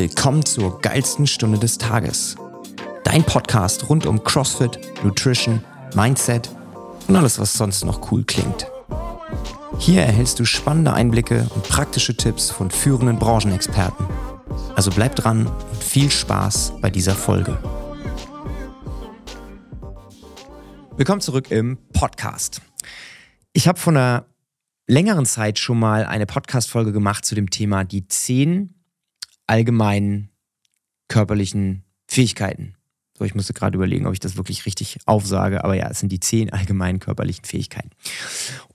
Willkommen zur geilsten Stunde des Tages. Dein Podcast rund um CrossFit, Nutrition, Mindset und alles, was sonst noch cool klingt. Hier erhältst du spannende Einblicke und praktische Tipps von führenden Branchenexperten. Also bleib dran und viel Spaß bei dieser Folge. Willkommen zurück im Podcast. Ich habe vor einer längeren Zeit schon mal eine Podcast-Folge gemacht zu dem Thema die zehn allgemeinen körperlichen Fähigkeiten. So, ich musste gerade überlegen, ob ich das wirklich richtig aufsage, aber ja, es sind die zehn allgemeinen körperlichen Fähigkeiten.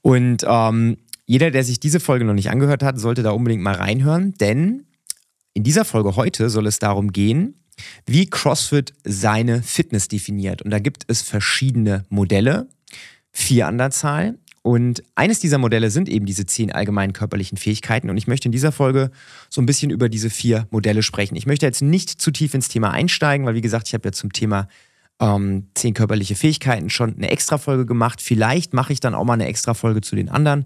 Und ähm, jeder, der sich diese Folge noch nicht angehört hat, sollte da unbedingt mal reinhören, denn in dieser Folge heute soll es darum gehen, wie CrossFit seine Fitness definiert. Und da gibt es verschiedene Modelle, vier an der Zahl. Und eines dieser Modelle sind eben diese zehn allgemeinen körperlichen Fähigkeiten. Und ich möchte in dieser Folge so ein bisschen über diese vier Modelle sprechen. Ich möchte jetzt nicht zu tief ins Thema einsteigen, weil wie gesagt, ich habe ja zum Thema ähm, zehn körperliche Fähigkeiten schon eine Extra-Folge gemacht. Vielleicht mache ich dann auch mal eine Extra-Folge zu den anderen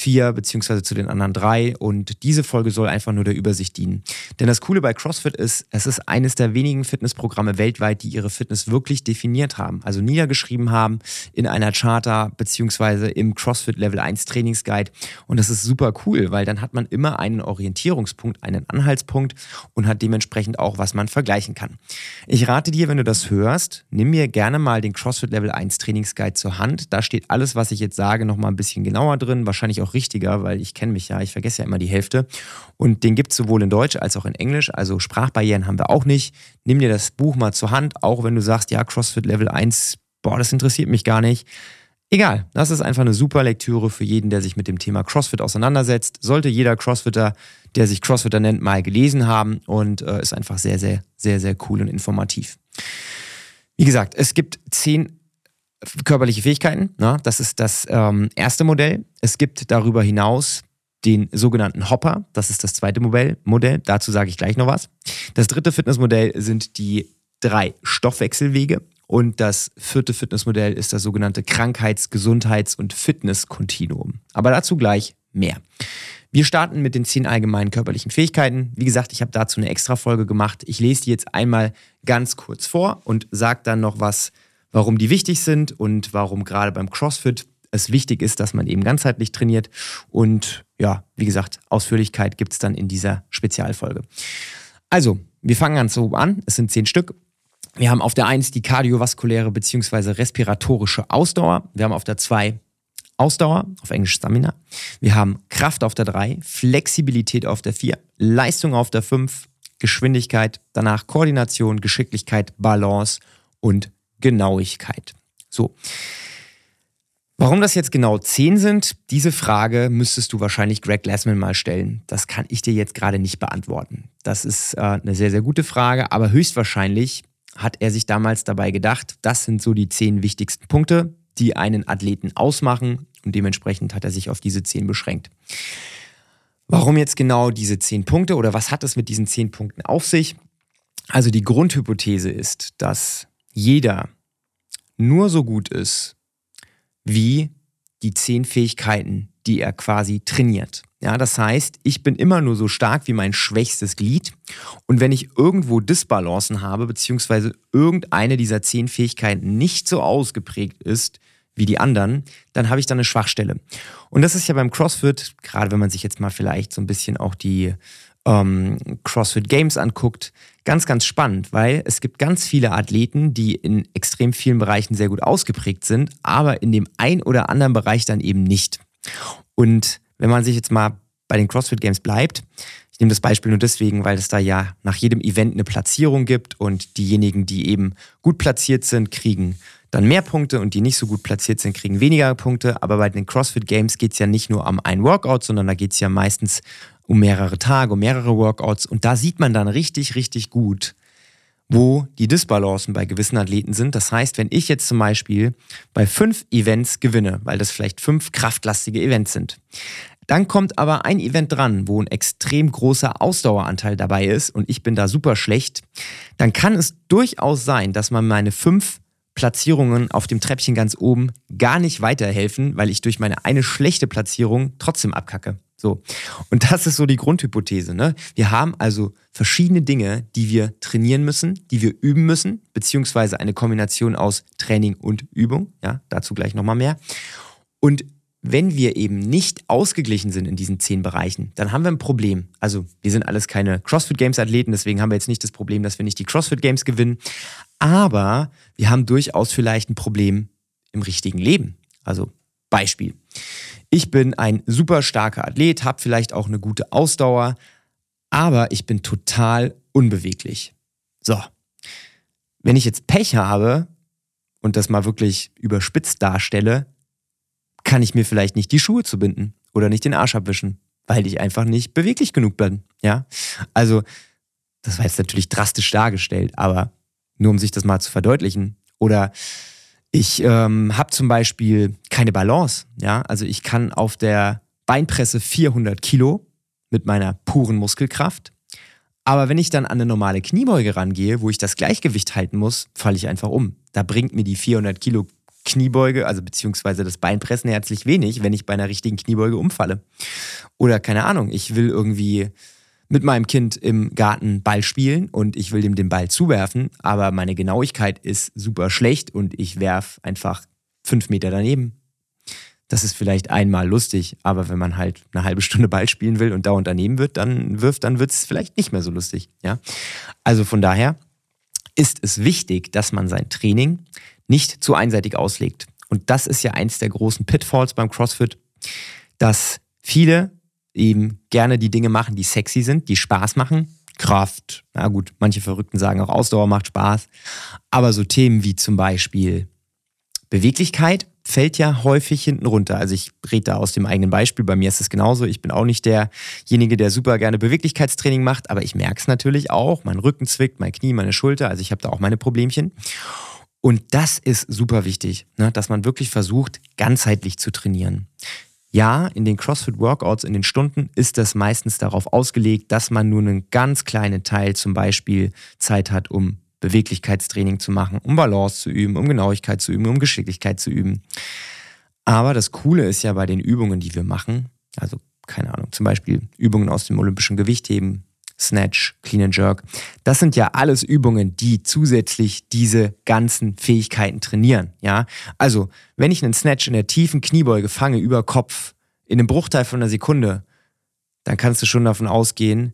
vier, beziehungsweise zu den anderen drei. Und diese Folge soll einfach nur der Übersicht dienen. Denn das Coole bei CrossFit ist, es ist eines der wenigen Fitnessprogramme weltweit, die ihre Fitness wirklich definiert haben. Also niedergeschrieben haben in einer Charta, beziehungsweise im CrossFit Level 1 Trainingsguide. Und das ist super cool, weil dann hat man immer einen Orientierungspunkt, einen Anhaltspunkt und hat dementsprechend auch, was man vergleichen kann. Ich rate dir, wenn du das hörst, nimm mir gerne mal den CrossFit Level 1 Trainingsguide zur Hand. Da steht alles, was ich jetzt sage, nochmal ein bisschen genauer drin. Wahrscheinlich auch richtiger, weil ich kenne mich ja, ich vergesse ja immer die Hälfte. Und den gibt es sowohl in Deutsch als auch in Englisch. Also Sprachbarrieren haben wir auch nicht. Nimm dir das Buch mal zur Hand, auch wenn du sagst, ja, CrossFit Level 1, boah, das interessiert mich gar nicht. Egal, das ist einfach eine super Lektüre für jeden, der sich mit dem Thema CrossFit auseinandersetzt. Sollte jeder CrossFitter, der sich CrossFitter nennt, mal gelesen haben und äh, ist einfach sehr, sehr, sehr, sehr cool und informativ. Wie gesagt, es gibt zehn körperliche Fähigkeiten. Ne? Das ist das ähm, erste Modell. Es gibt darüber hinaus den sogenannten Hopper. Das ist das zweite Modell. Modell. Dazu sage ich gleich noch was. Das dritte Fitnessmodell sind die drei Stoffwechselwege. Und das vierte Fitnessmodell ist das sogenannte Krankheits-, Gesundheits- und Fitnesskontinuum. Aber dazu gleich mehr. Wir starten mit den zehn allgemeinen körperlichen Fähigkeiten. Wie gesagt, ich habe dazu eine extra Folge gemacht. Ich lese die jetzt einmal ganz kurz vor und sage dann noch was warum die wichtig sind und warum gerade beim CrossFit es wichtig ist, dass man eben ganzheitlich trainiert. Und ja, wie gesagt, Ausführlichkeit gibt es dann in dieser Spezialfolge. Also, wir fangen ganz so an. Es sind zehn Stück. Wir haben auf der 1 die kardiovaskuläre bzw. respiratorische Ausdauer. Wir haben auf der 2 Ausdauer, auf Englisch Stamina. Wir haben Kraft auf der 3, Flexibilität auf der 4, Leistung auf der 5, Geschwindigkeit, danach Koordination, Geschicklichkeit, Balance und Genauigkeit. So. Warum das jetzt genau 10 sind, diese Frage müsstest du wahrscheinlich Greg Glassman mal stellen. Das kann ich dir jetzt gerade nicht beantworten. Das ist äh, eine sehr, sehr gute Frage, aber höchstwahrscheinlich hat er sich damals dabei gedacht, das sind so die 10 wichtigsten Punkte, die einen Athleten ausmachen und dementsprechend hat er sich auf diese 10 beschränkt. Warum jetzt genau diese 10 Punkte oder was hat es mit diesen 10 Punkten auf sich? Also die Grundhypothese ist, dass jeder nur so gut ist wie die zehn Fähigkeiten, die er quasi trainiert. Ja, das heißt, ich bin immer nur so stark wie mein schwächstes Glied. Und wenn ich irgendwo Disbalancen habe, beziehungsweise irgendeine dieser zehn Fähigkeiten nicht so ausgeprägt ist wie die anderen, dann habe ich da eine Schwachstelle. Und das ist ja beim CrossFit, gerade wenn man sich jetzt mal vielleicht so ein bisschen auch die ähm, CrossFit Games anguckt, ganz, ganz spannend, weil es gibt ganz viele Athleten, die in extrem vielen Bereichen sehr gut ausgeprägt sind, aber in dem ein oder anderen Bereich dann eben nicht. Und wenn man sich jetzt mal bei den CrossFit Games bleibt, ich nehme das Beispiel nur deswegen, weil es da ja nach jedem Event eine Platzierung gibt und diejenigen, die eben gut platziert sind, kriegen dann mehr Punkte und die nicht so gut platziert sind, kriegen weniger Punkte. Aber bei den CrossFit Games geht es ja nicht nur um ein Workout, sondern da geht es ja meistens um mehrere Tage, um mehrere Workouts. Und da sieht man dann richtig, richtig gut, wo die Disbalancen bei gewissen Athleten sind. Das heißt, wenn ich jetzt zum Beispiel bei fünf Events gewinne, weil das vielleicht fünf kraftlastige Events sind, dann kommt aber ein Event dran, wo ein extrem großer Ausdaueranteil dabei ist und ich bin da super schlecht, dann kann es durchaus sein, dass man meine fünf Platzierungen auf dem Treppchen ganz oben gar nicht weiterhelfen, weil ich durch meine eine schlechte Platzierung trotzdem abkacke. So. Und das ist so die Grundhypothese. Ne? Wir haben also verschiedene Dinge, die wir trainieren müssen, die wir üben müssen, beziehungsweise eine Kombination aus Training und Übung. Ja, dazu gleich nochmal mehr. Und wenn wir eben nicht ausgeglichen sind in diesen zehn Bereichen, dann haben wir ein Problem. Also wir sind alles keine CrossFit Games Athleten, deswegen haben wir jetzt nicht das Problem, dass wir nicht die CrossFit Games gewinnen. Aber wir haben durchaus vielleicht ein Problem im richtigen Leben. Also Beispiel. Ich bin ein super starker Athlet, habe vielleicht auch eine gute Ausdauer, aber ich bin total unbeweglich. So. Wenn ich jetzt Pech habe und das mal wirklich überspitzt darstelle, kann ich mir vielleicht nicht die Schuhe zubinden oder nicht den Arsch abwischen, weil ich einfach nicht beweglich genug bin. Ja. Also, das war jetzt natürlich drastisch dargestellt, aber nur um sich das mal zu verdeutlichen. Oder ich ähm, habe zum Beispiel keine Balance. Ja, also ich kann auf der Beinpresse 400 Kilo mit meiner puren Muskelkraft. Aber wenn ich dann an eine normale Kniebeuge rangehe, wo ich das Gleichgewicht halten muss, falle ich einfach um. Da bringt mir die 400 Kilo Kniebeuge, also beziehungsweise das Beinpressen herzlich wenig, wenn ich bei einer richtigen Kniebeuge umfalle. Oder keine Ahnung, ich will irgendwie mit meinem Kind im Garten Ball spielen und ich will dem den Ball zuwerfen, aber meine Genauigkeit ist super schlecht und ich werf einfach fünf Meter daneben. Das ist vielleicht einmal lustig, aber wenn man halt eine halbe Stunde Ball spielen will und dauernd daneben wird, dann wirft, dann wird es vielleicht nicht mehr so lustig. Ja? Also von daher ist es wichtig, dass man sein Training nicht zu einseitig auslegt. Und das ist ja eins der großen Pitfalls beim CrossFit, dass viele eben gerne die Dinge machen, die sexy sind, die Spaß machen. Kraft, na gut, manche Verrückten sagen auch Ausdauer macht Spaß. Aber so Themen wie zum Beispiel Beweglichkeit fällt ja häufig hinten runter. Also ich rede da aus dem eigenen Beispiel. Bei mir ist es genauso. Ich bin auch nicht derjenige, der super gerne Beweglichkeitstraining macht, aber ich merke es natürlich auch. Mein Rücken zwickt, mein Knie, meine Schulter. Also ich habe da auch meine Problemchen. Und das ist super wichtig, ne, dass man wirklich versucht, ganzheitlich zu trainieren. Ja, in den CrossFit-Workouts, in den Stunden ist das meistens darauf ausgelegt, dass man nur einen ganz kleinen Teil zum Beispiel Zeit hat, um Beweglichkeitstraining zu machen, um Balance zu üben, um Genauigkeit zu üben, um Geschicklichkeit zu üben. Aber das Coole ist ja bei den Übungen, die wir machen, also keine Ahnung, zum Beispiel Übungen aus dem olympischen Gewichtheben, Snatch, Clean and Jerk. Das sind ja alles Übungen, die zusätzlich diese ganzen Fähigkeiten trainieren. Ja, also wenn ich einen Snatch in der tiefen Kniebeuge fange über Kopf in einem Bruchteil von einer Sekunde, dann kannst du schon davon ausgehen,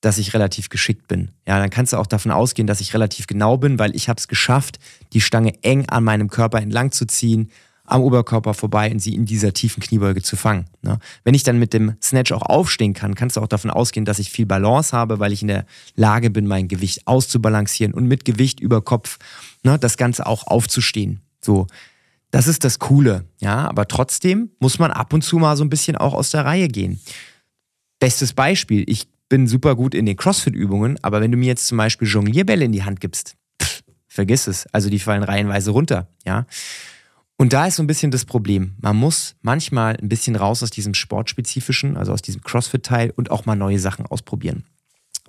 dass ich relativ geschickt bin. Ja, dann kannst du auch davon ausgehen, dass ich relativ genau bin, weil ich habe es geschafft, die Stange eng an meinem Körper entlang zu ziehen am Oberkörper vorbei und sie in dieser tiefen Kniebeuge zu fangen. Ne? Wenn ich dann mit dem Snatch auch aufstehen kann, kannst du auch davon ausgehen, dass ich viel Balance habe, weil ich in der Lage bin, mein Gewicht auszubalancieren und mit Gewicht über Kopf ne, das Ganze auch aufzustehen. So, das ist das Coole, ja, aber trotzdem muss man ab und zu mal so ein bisschen auch aus der Reihe gehen. Bestes Beispiel, ich bin super gut in den CrossFit-Übungen, aber wenn du mir jetzt zum Beispiel Jonglierbälle in die Hand gibst, pff, vergiss es, also die fallen reihenweise runter, ja. Und da ist so ein bisschen das Problem. Man muss manchmal ein bisschen raus aus diesem Sportspezifischen, also aus diesem CrossFit-Teil und auch mal neue Sachen ausprobieren.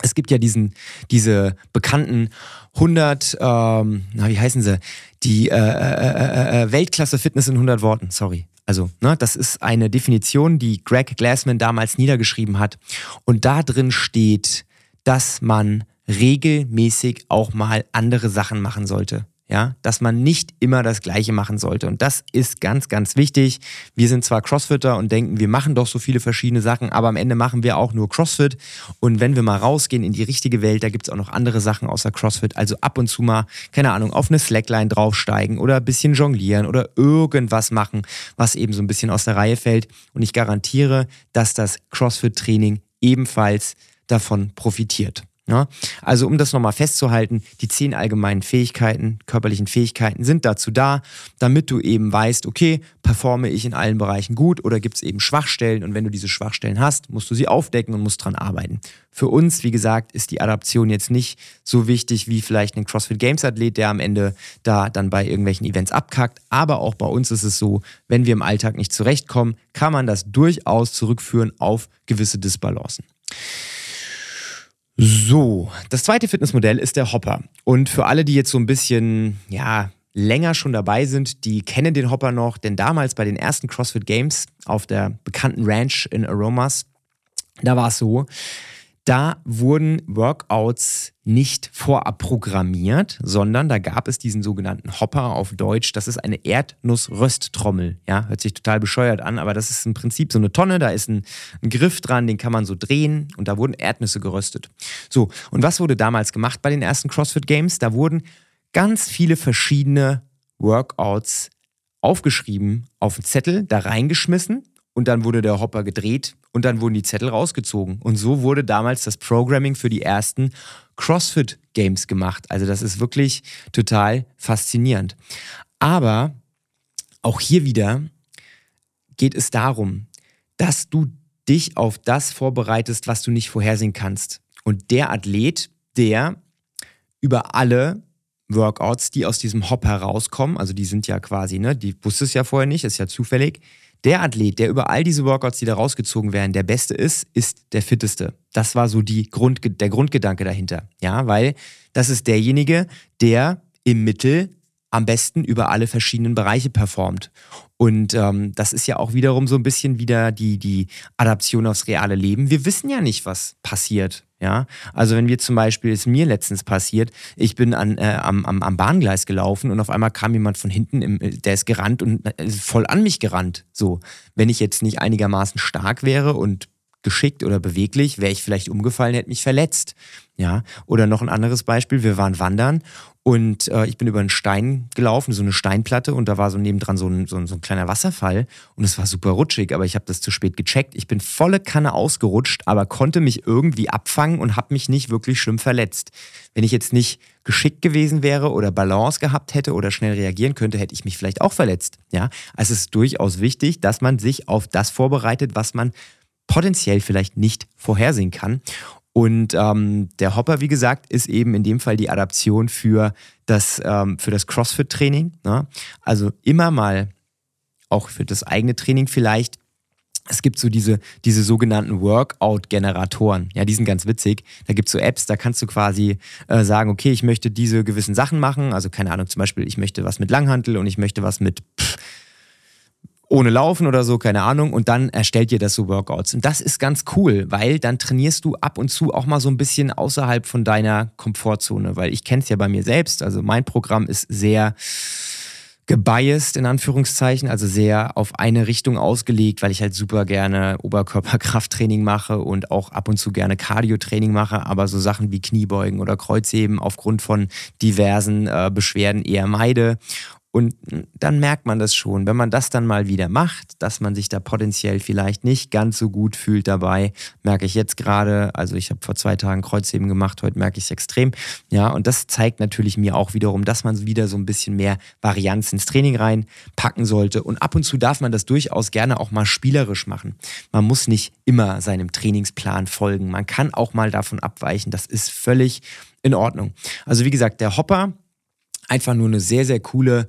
Es gibt ja diesen, diese bekannten 100, ähm, na, wie heißen sie? Die äh, äh, äh, äh Weltklasse Fitness in 100 Worten, sorry. Also, ne, das ist eine Definition, die Greg Glassman damals niedergeschrieben hat. Und da drin steht, dass man regelmäßig auch mal andere Sachen machen sollte ja, dass man nicht immer das Gleiche machen sollte. Und das ist ganz, ganz wichtig. Wir sind zwar Crossfitter und denken, wir machen doch so viele verschiedene Sachen, aber am Ende machen wir auch nur Crossfit. Und wenn wir mal rausgehen in die richtige Welt, da gibt es auch noch andere Sachen außer Crossfit. Also ab und zu mal, keine Ahnung, auf eine Slackline draufsteigen oder ein bisschen jonglieren oder irgendwas machen, was eben so ein bisschen aus der Reihe fällt. Und ich garantiere, dass das Crossfit-Training ebenfalls davon profitiert. Ja, also um das nochmal festzuhalten, die zehn allgemeinen Fähigkeiten, körperlichen Fähigkeiten sind dazu da, damit du eben weißt, okay, performe ich in allen Bereichen gut oder gibt es eben Schwachstellen und wenn du diese Schwachstellen hast, musst du sie aufdecken und musst dran arbeiten. Für uns, wie gesagt, ist die Adaption jetzt nicht so wichtig wie vielleicht ein CrossFit Games Athlet, der am Ende da dann bei irgendwelchen Events abkackt, aber auch bei uns ist es so, wenn wir im Alltag nicht zurechtkommen, kann man das durchaus zurückführen auf gewisse Disbalancen. So, das zweite Fitnessmodell ist der Hopper. Und für alle, die jetzt so ein bisschen, ja, länger schon dabei sind, die kennen den Hopper noch, denn damals bei den ersten CrossFit Games auf der bekannten Ranch in Aromas da war es so, da wurden Workouts nicht vorab programmiert, sondern da gab es diesen sogenannten Hopper auf Deutsch. Das ist eine Erdnussrösttrommel. Ja, hört sich total bescheuert an, aber das ist im Prinzip so eine Tonne. Da ist ein, ein Griff dran, den kann man so drehen und da wurden Erdnüsse geröstet. So, und was wurde damals gemacht bei den ersten CrossFit Games? Da wurden ganz viele verschiedene Workouts aufgeschrieben auf einen Zettel, da reingeschmissen und dann wurde der Hopper gedreht und dann wurden die Zettel rausgezogen. Und so wurde damals das Programming für die ersten CrossFit Games gemacht. Also das ist wirklich total faszinierend. Aber auch hier wieder geht es darum, dass du dich auf das vorbereitest, was du nicht vorhersehen kannst. Und der Athlet, der über alle Workouts, die aus diesem Hop herauskommen, also die sind ja quasi, ne, die wusste es ja vorher nicht, ist ja zufällig, der Athlet, der über all diese Workouts, die da rausgezogen werden, der Beste ist, ist der Fitteste. Das war so die Grund, der Grundgedanke dahinter. Ja, weil das ist derjenige, der im Mittel am besten über alle verschiedenen Bereiche performt. Und ähm, das ist ja auch wiederum so ein bisschen wieder die, die Adaption aufs reale Leben. Wir wissen ja nicht, was passiert. Ja, also wenn wir zum Beispiel, ist mir letztens passiert, ich bin an, äh, am, am, am Bahngleis gelaufen und auf einmal kam jemand von hinten, im, der ist gerannt und äh, voll an mich gerannt. So, wenn ich jetzt nicht einigermaßen stark wäre und geschickt oder beweglich, wäre ich vielleicht umgefallen, hätte mich verletzt. Ja, oder noch ein anderes Beispiel, wir waren wandern und äh, ich bin über einen Stein gelaufen, so eine Steinplatte und da war so nebendran so ein, so ein, so ein kleiner Wasserfall und es war super rutschig, aber ich habe das zu spät gecheckt. Ich bin volle Kanne ausgerutscht, aber konnte mich irgendwie abfangen und habe mich nicht wirklich schlimm verletzt. Wenn ich jetzt nicht geschickt gewesen wäre oder Balance gehabt hätte oder schnell reagieren könnte, hätte ich mich vielleicht auch verletzt. Ja, also es ist durchaus wichtig, dass man sich auf das vorbereitet, was man potenziell vielleicht nicht vorhersehen kann. Und ähm, der Hopper, wie gesagt, ist eben in dem Fall die Adaption für das, ähm, das CrossFit-Training. Ne? Also immer mal auch für das eigene Training vielleicht. Es gibt so diese, diese sogenannten Workout-Generatoren. Ja, die sind ganz witzig. Da gibt es so Apps, da kannst du quasi äh, sagen, okay, ich möchte diese gewissen Sachen machen. Also keine Ahnung, zum Beispiel, ich möchte was mit Langhantel und ich möchte was mit pff, ohne Laufen oder so, keine Ahnung, und dann erstellt ihr das so Workouts. Und das ist ganz cool, weil dann trainierst du ab und zu auch mal so ein bisschen außerhalb von deiner Komfortzone, weil ich kenne es ja bei mir selbst. Also mein Programm ist sehr gebiased in Anführungszeichen, also sehr auf eine Richtung ausgelegt, weil ich halt super gerne Oberkörperkrafttraining mache und auch ab und zu gerne Cardio-Training mache, aber so Sachen wie Kniebeugen oder Kreuzheben aufgrund von diversen äh, Beschwerden eher meide. Und dann merkt man das schon, wenn man das dann mal wieder macht, dass man sich da potenziell vielleicht nicht ganz so gut fühlt dabei, merke ich jetzt gerade. Also ich habe vor zwei Tagen Kreuzheben gemacht, heute merke ich es extrem. Ja, und das zeigt natürlich mir auch wiederum, dass man wieder so ein bisschen mehr Varianz ins Training reinpacken sollte. Und ab und zu darf man das durchaus gerne auch mal spielerisch machen. Man muss nicht immer seinem Trainingsplan folgen. Man kann auch mal davon abweichen. Das ist völlig in Ordnung. Also wie gesagt, der Hopper einfach nur eine sehr, sehr coole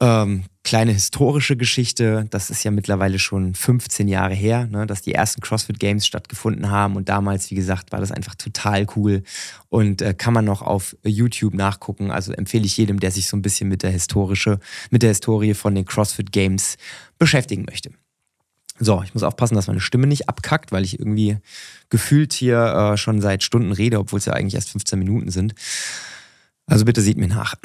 ähm, kleine historische Geschichte. Das ist ja mittlerweile schon 15 Jahre her, ne, dass die ersten CrossFit Games stattgefunden haben. Und damals, wie gesagt, war das einfach total cool und äh, kann man noch auf YouTube nachgucken. Also empfehle ich jedem, der sich so ein bisschen mit der historische, mit der Historie von den CrossFit Games beschäftigen möchte. So, ich muss aufpassen, dass meine Stimme nicht abkackt, weil ich irgendwie gefühlt hier äh, schon seit Stunden rede, obwohl es ja eigentlich erst 15 Minuten sind. Also bitte seht mir nach.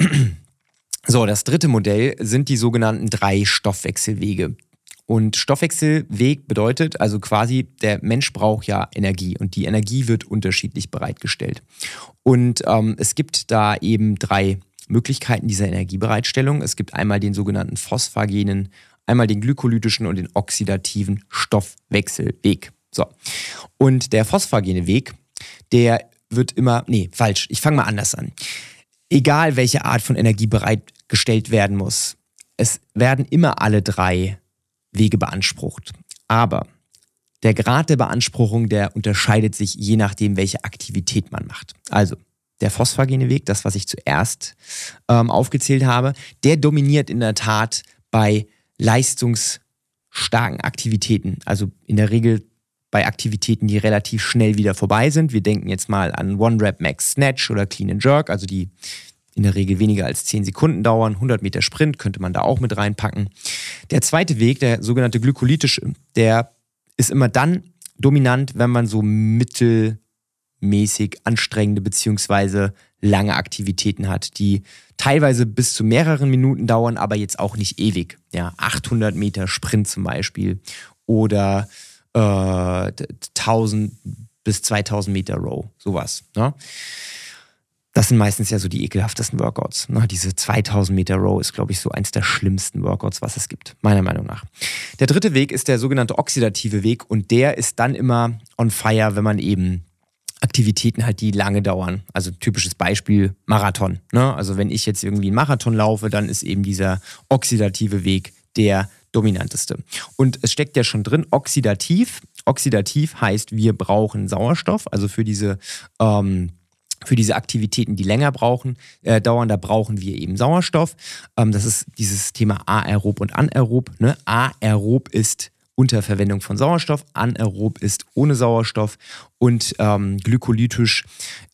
So, das dritte Modell sind die sogenannten drei Stoffwechselwege. Und Stoffwechselweg bedeutet also quasi, der Mensch braucht ja Energie und die Energie wird unterschiedlich bereitgestellt. Und ähm, es gibt da eben drei Möglichkeiten dieser Energiebereitstellung. Es gibt einmal den sogenannten phosphagenen, einmal den glykolytischen und den oxidativen Stoffwechselweg. So. Und der phosphagene Weg, der wird immer, nee, falsch, ich fange mal anders an egal welche Art von Energie bereitgestellt werden muss, es werden immer alle drei Wege beansprucht. Aber der Grad der Beanspruchung, der unterscheidet sich je nachdem, welche Aktivität man macht. Also der phosphagene Weg, das, was ich zuerst ähm, aufgezählt habe, der dominiert in der Tat bei leistungsstarken Aktivitäten. Also in der Regel bei Aktivitäten, die relativ schnell wieder vorbei sind. Wir denken jetzt mal an One Rep Max Snatch oder Clean and Jerk, also die in der Regel weniger als 10 Sekunden dauern. 100 Meter Sprint könnte man da auch mit reinpacken. Der zweite Weg, der sogenannte glykolytische, der ist immer dann dominant, wenn man so mittelmäßig anstrengende beziehungsweise lange Aktivitäten hat, die teilweise bis zu mehreren Minuten dauern, aber jetzt auch nicht ewig. Ja, 800 Meter Sprint zum Beispiel oder äh, 1000 bis 2000 Meter Row, sowas. Ne? Das sind meistens ja so die ekelhaftesten Workouts. Ne? Diese 2000 Meter Row ist, glaube ich, so eins der schlimmsten Workouts, was es gibt, meiner Meinung nach. Der dritte Weg ist der sogenannte oxidative Weg und der ist dann immer on fire, wenn man eben Aktivitäten halt, die lange dauern. Also typisches Beispiel Marathon. Ne? Also wenn ich jetzt irgendwie einen Marathon laufe, dann ist eben dieser oxidative Weg der dominanteste. Und es steckt ja schon drin, oxidativ. Oxidativ heißt, wir brauchen Sauerstoff, also für diese ähm, für diese Aktivitäten, die länger brauchen, äh, dauern, da brauchen wir eben Sauerstoff. Ähm, das ist dieses Thema aerob und anaerob. Ne? Aerob ist unter Verwendung von Sauerstoff, anaerob ist ohne Sauerstoff und ähm, glykolytisch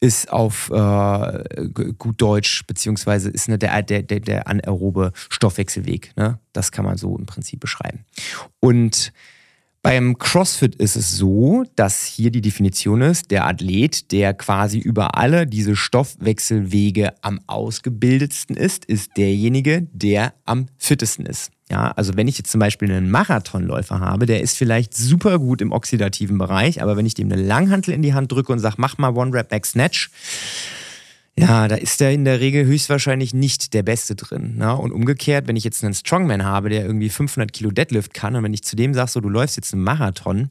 ist auf äh, gut Deutsch, beziehungsweise ist ne, der, der, der, der anaerobe Stoffwechselweg. Ne? Das kann man so im Prinzip beschreiben. Und beim CrossFit ist es so, dass hier die Definition ist, der Athlet, der quasi über alle diese Stoffwechselwege am ausgebildetsten ist, ist derjenige, der am fittesten ist. Ja, also wenn ich jetzt zum Beispiel einen Marathonläufer habe, der ist vielleicht super gut im oxidativen Bereich, aber wenn ich dem eine Langhantel in die Hand drücke und sage, mach mal One Rep Back Snatch, ja, da ist er in der Regel höchstwahrscheinlich nicht der Beste drin. Ne? Und umgekehrt, wenn ich jetzt einen Strongman habe, der irgendwie 500 Kilo Deadlift kann und wenn ich zu dem sage, so, du läufst jetzt einen Marathon,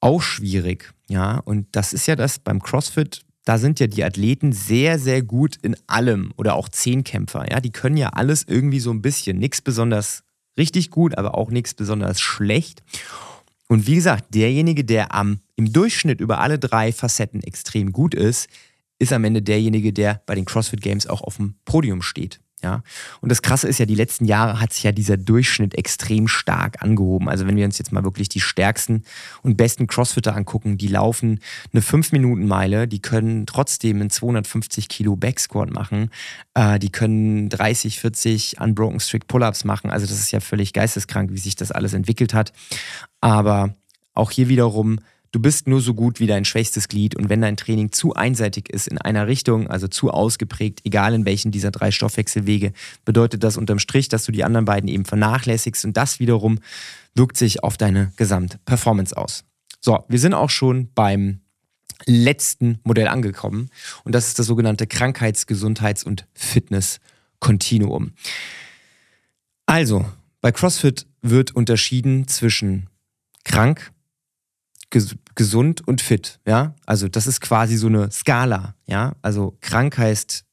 auch schwierig. Ja, und das ist ja das beim CrossFit. Da sind ja die Athleten sehr, sehr gut in allem oder auch Zehnkämpfer. Ja, die können ja alles irgendwie so ein bisschen. Nichts besonders richtig gut, aber auch nichts besonders schlecht. Und wie gesagt, derjenige, der am, im Durchschnitt über alle drei Facetten extrem gut ist, ist am Ende derjenige, der bei den CrossFit Games auch auf dem Podium steht. Ja, und das Krasse ist ja, die letzten Jahre hat sich ja dieser Durchschnitt extrem stark angehoben. Also wenn wir uns jetzt mal wirklich die stärksten und besten Crossfitter angucken, die laufen eine 5-Minuten-Meile, die können trotzdem einen 250 Kilo Backsquat machen, äh, die können 30, 40 Unbroken Strict Pull-Ups machen. Also das ist ja völlig geisteskrank, wie sich das alles entwickelt hat. Aber auch hier wiederum Du bist nur so gut wie dein schwächstes Glied und wenn dein Training zu einseitig ist in einer Richtung, also zu ausgeprägt, egal in welchen dieser drei Stoffwechselwege, bedeutet das unterm Strich, dass du die anderen beiden eben vernachlässigst und das wiederum wirkt sich auf deine Gesamtperformance aus. So, wir sind auch schon beim letzten Modell angekommen und das ist das sogenannte Krankheits-, Gesundheits- und Fitness-Kontinuum. Also, bei CrossFit wird unterschieden zwischen krank, ges gesund und fit, ja. Also das ist quasi so eine Skala, ja. Also krank heißt,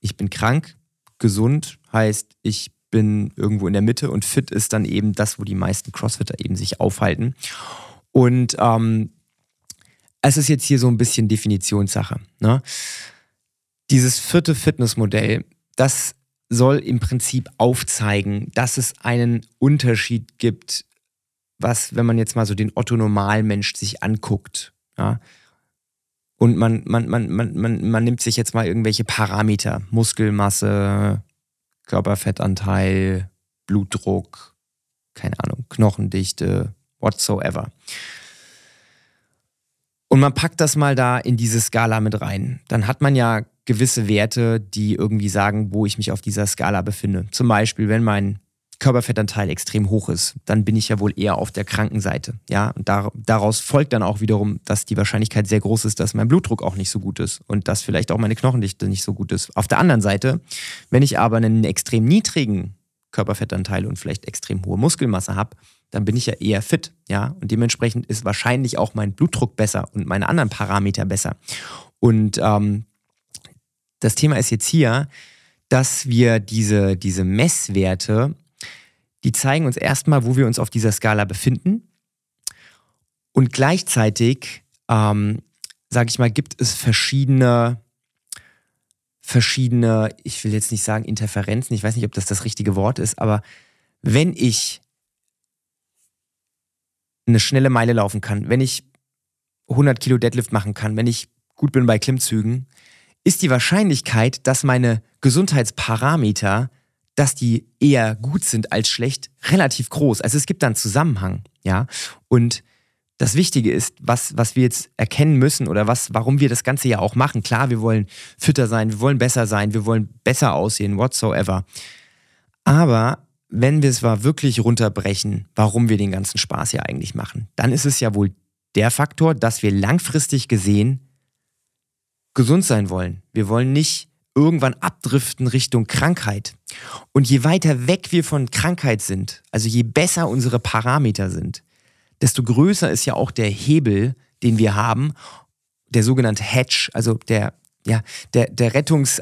ich bin krank, gesund heißt, ich bin irgendwo in der Mitte und fit ist dann eben das, wo die meisten Crossfitter eben sich aufhalten. Und ähm, es ist jetzt hier so ein bisschen Definitionssache. Ne? Dieses vierte Fitnessmodell, das soll im Prinzip aufzeigen, dass es einen Unterschied gibt was, wenn man jetzt mal so den Otto-Normalmensch sich anguckt, ja, und man, man, man, man, man, man nimmt sich jetzt mal irgendwelche Parameter, Muskelmasse, Körperfettanteil, Blutdruck, keine Ahnung, Knochendichte, whatsoever. Und man packt das mal da in diese Skala mit rein. Dann hat man ja gewisse Werte, die irgendwie sagen, wo ich mich auf dieser Skala befinde. Zum Beispiel, wenn mein Körperfettanteil extrem hoch ist, dann bin ich ja wohl eher auf der kranken Seite. Ja, und da, daraus folgt dann auch wiederum, dass die Wahrscheinlichkeit sehr groß ist, dass mein Blutdruck auch nicht so gut ist und dass vielleicht auch meine Knochendichte nicht so gut ist. Auf der anderen Seite, wenn ich aber einen extrem niedrigen Körperfettanteil und vielleicht extrem hohe Muskelmasse habe, dann bin ich ja eher fit, ja, und dementsprechend ist wahrscheinlich auch mein Blutdruck besser und meine anderen Parameter besser. Und ähm, das Thema ist jetzt hier, dass wir diese, diese Messwerte die zeigen uns erstmal, wo wir uns auf dieser Skala befinden. Und gleichzeitig, ähm, sage ich mal, gibt es verschiedene, verschiedene, ich will jetzt nicht sagen Interferenzen, ich weiß nicht, ob das das richtige Wort ist, aber wenn ich eine schnelle Meile laufen kann, wenn ich 100 Kilo Deadlift machen kann, wenn ich gut bin bei Klimmzügen, ist die Wahrscheinlichkeit, dass meine Gesundheitsparameter dass die eher gut sind als schlecht, relativ groß. Also es gibt da einen Zusammenhang, ja. Und das Wichtige ist, was, was wir jetzt erkennen müssen oder was, warum wir das Ganze ja auch machen. Klar, wir wollen fitter sein, wir wollen besser sein, wir wollen besser aussehen, whatsoever. Aber wenn wir es mal wirklich runterbrechen, warum wir den ganzen Spaß hier eigentlich machen, dann ist es ja wohl der Faktor, dass wir langfristig gesehen gesund sein wollen. Wir wollen nicht irgendwann abdriften Richtung Krankheit. Und je weiter weg wir von Krankheit sind, also je besser unsere Parameter sind, desto größer ist ja auch der Hebel, den wir haben, der sogenannte Hedge, also der, ja, der, der Rettungs,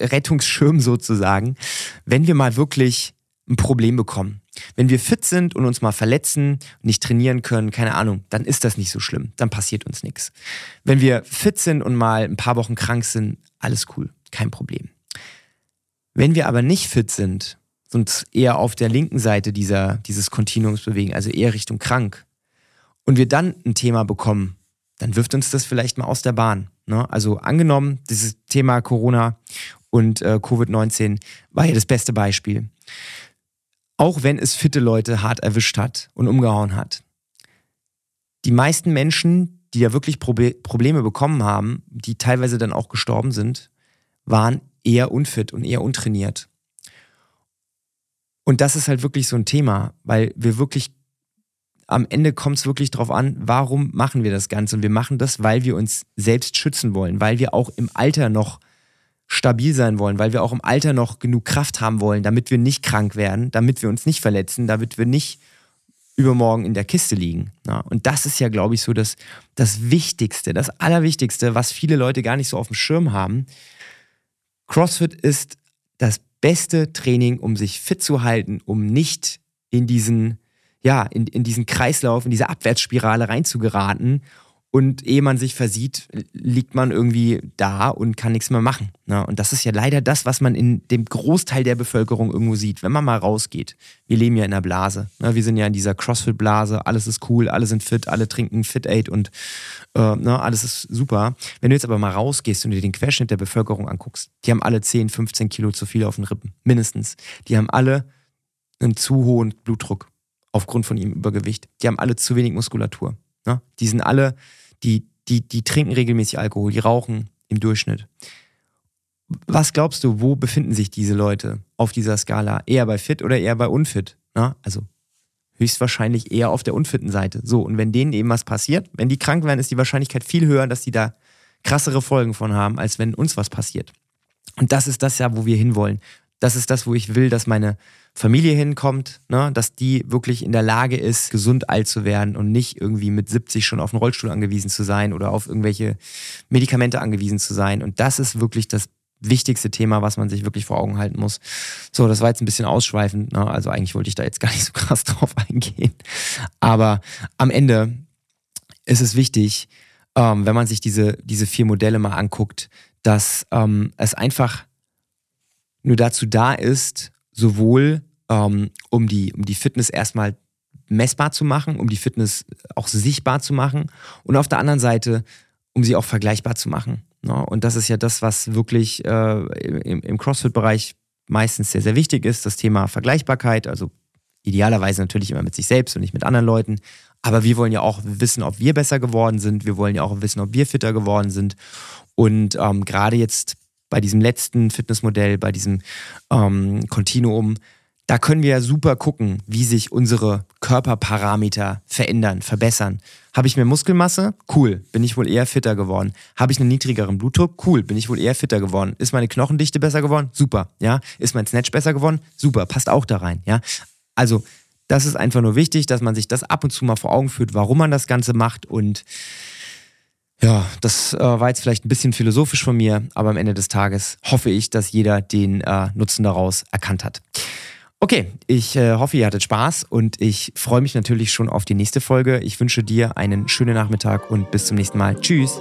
Rettungsschirm sozusagen, wenn wir mal wirklich ein Problem bekommen. Wenn wir fit sind und uns mal verletzen, nicht trainieren können, keine Ahnung, dann ist das nicht so schlimm. Dann passiert uns nichts. Wenn wir fit sind und mal ein paar Wochen krank sind, alles cool, kein Problem. Wenn wir aber nicht fit sind und eher auf der linken Seite dieser, dieses Kontinuums bewegen, also eher Richtung krank, und wir dann ein Thema bekommen, dann wirft uns das vielleicht mal aus der Bahn. Ne? Also angenommen, dieses Thema Corona und äh, Covid-19 war ja das beste Beispiel. Auch wenn es fitte Leute hart erwischt hat und umgehauen hat. Die meisten Menschen, die ja wirklich Probe Probleme bekommen haben, die teilweise dann auch gestorben sind, waren eher unfit und eher untrainiert. Und das ist halt wirklich so ein Thema, weil wir wirklich am Ende kommt es wirklich darauf an, warum machen wir das Ganze? Und wir machen das, weil wir uns selbst schützen wollen, weil wir auch im Alter noch stabil sein wollen, weil wir auch im Alter noch genug Kraft haben wollen, damit wir nicht krank werden, damit wir uns nicht verletzen, damit wir nicht übermorgen in der Kiste liegen. Ja, und das ist ja, glaube ich, so das, das Wichtigste, das Allerwichtigste, was viele Leute gar nicht so auf dem Schirm haben. CrossFit ist das beste Training, um sich fit zu halten, um nicht in diesen ja, in, in diesen Kreislauf, in diese Abwärtsspirale reinzugeraten. Und ehe man sich versieht, liegt man irgendwie da und kann nichts mehr machen. Ne? Und das ist ja leider das, was man in dem Großteil der Bevölkerung irgendwo sieht, wenn man mal rausgeht. Wir leben ja in einer Blase. Ne? Wir sind ja in dieser CrossFit-Blase. Alles ist cool, alle sind fit, alle trinken Fit Aid und äh, ne, alles ist super. Wenn du jetzt aber mal rausgehst und dir den Querschnitt der Bevölkerung anguckst, die haben alle 10, 15 Kilo zu viel auf den Rippen. Mindestens. Die haben alle einen zu hohen Blutdruck aufgrund von ihrem Übergewicht. Die haben alle zu wenig Muskulatur. Ne? Die sind alle, die, die, die trinken regelmäßig Alkohol, die rauchen im Durchschnitt. Was glaubst du, wo befinden sich diese Leute auf dieser Skala? Eher bei fit oder eher bei unfit? Ne? Also höchstwahrscheinlich eher auf der unfitten Seite. So, und wenn denen eben was passiert, wenn die krank werden, ist die Wahrscheinlichkeit viel höher, dass die da krassere Folgen von haben, als wenn uns was passiert. Und das ist das ja, wo wir hinwollen. Das ist das, wo ich will, dass meine Familie hinkommt, ne? dass die wirklich in der Lage ist, gesund alt zu werden und nicht irgendwie mit 70 schon auf einen Rollstuhl angewiesen zu sein oder auf irgendwelche Medikamente angewiesen zu sein. Und das ist wirklich das wichtigste Thema, was man sich wirklich vor Augen halten muss. So, das war jetzt ein bisschen ausschweifend. Ne? Also eigentlich wollte ich da jetzt gar nicht so krass drauf eingehen. Aber am Ende ist es wichtig, ähm, wenn man sich diese, diese vier Modelle mal anguckt, dass ähm, es einfach nur dazu da ist, sowohl ähm, um, die, um die Fitness erstmal messbar zu machen, um die Fitness auch sichtbar zu machen und auf der anderen Seite, um sie auch vergleichbar zu machen. Ne? Und das ist ja das, was wirklich äh, im, im CrossFit-Bereich meistens sehr, sehr wichtig ist, das Thema Vergleichbarkeit, also idealerweise natürlich immer mit sich selbst und nicht mit anderen Leuten. Aber wir wollen ja auch wissen, ob wir besser geworden sind. Wir wollen ja auch wissen, ob wir fitter geworden sind. Und ähm, gerade jetzt bei diesem letzten Fitnessmodell, bei diesem ähm, Continuum, da können wir ja super gucken, wie sich unsere Körperparameter verändern, verbessern. Habe ich mehr Muskelmasse? Cool, bin ich wohl eher fitter geworden. Habe ich einen niedrigeren Blutdruck? Cool, bin ich wohl eher fitter geworden. Ist meine Knochendichte besser geworden? Super, ja. Ist mein Snatch besser geworden? Super, passt auch da rein, ja. Also, das ist einfach nur wichtig, dass man sich das ab und zu mal vor Augen führt, warum man das Ganze macht und ja, das äh, war jetzt vielleicht ein bisschen philosophisch von mir, aber am Ende des Tages hoffe ich, dass jeder den äh, Nutzen daraus erkannt hat. Okay, ich äh, hoffe, ihr hattet Spaß und ich freue mich natürlich schon auf die nächste Folge. Ich wünsche dir einen schönen Nachmittag und bis zum nächsten Mal. Tschüss.